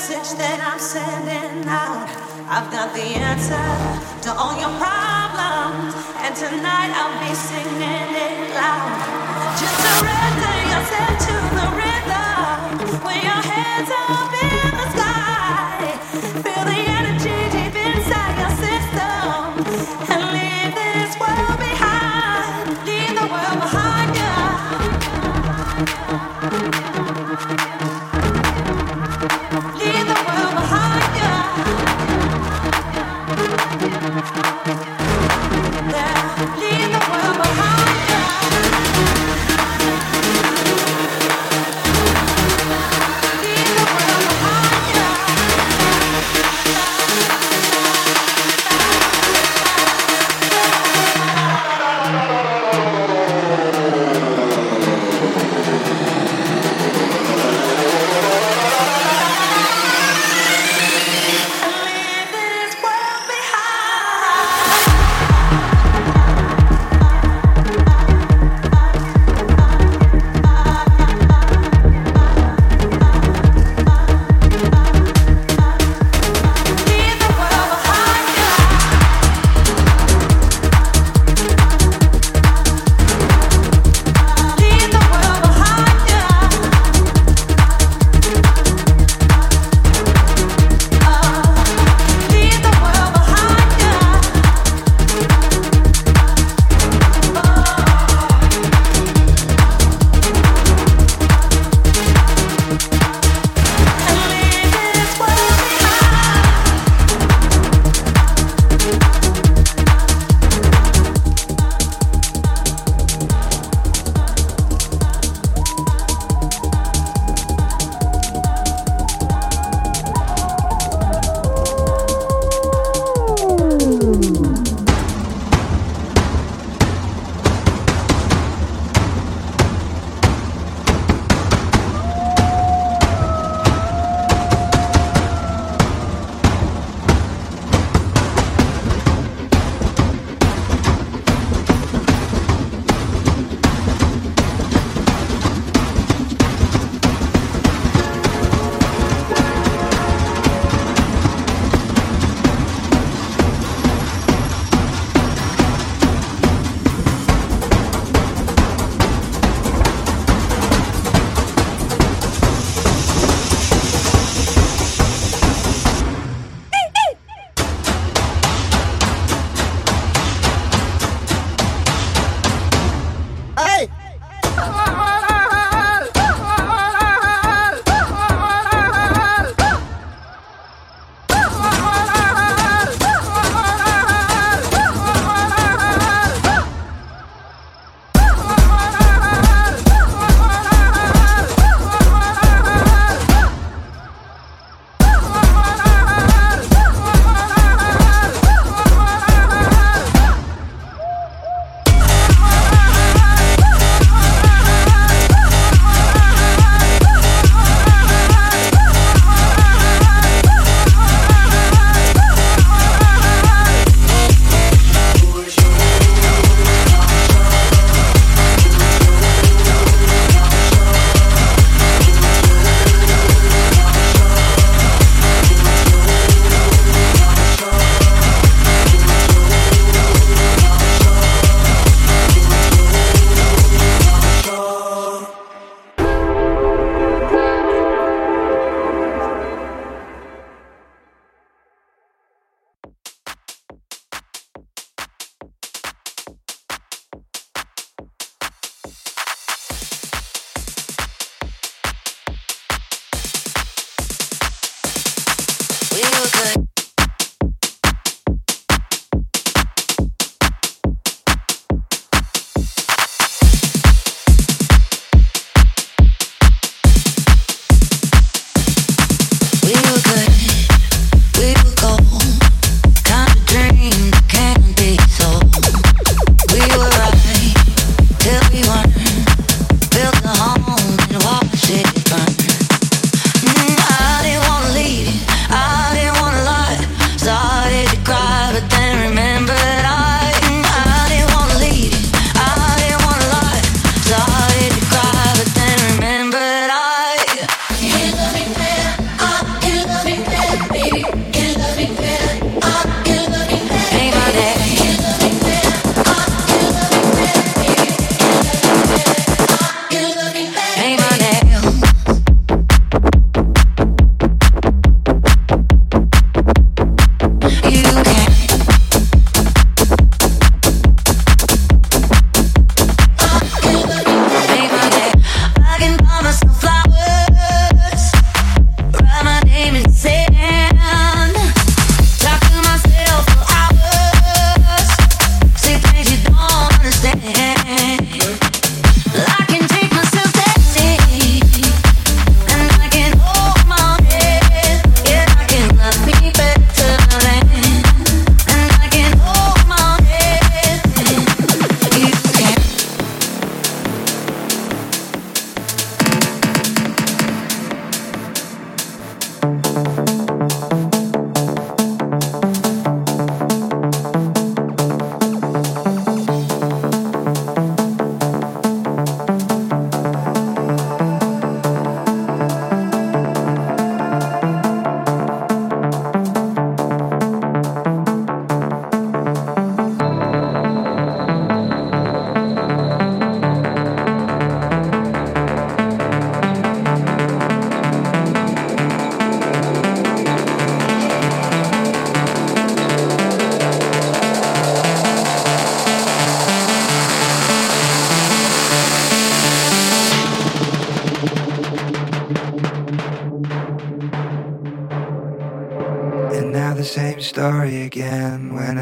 message that I'm sending out. I've got the answer to all your problems, and tonight I'll be singing it loud. Just surrender yourself to the rhythm.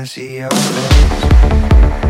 Again when I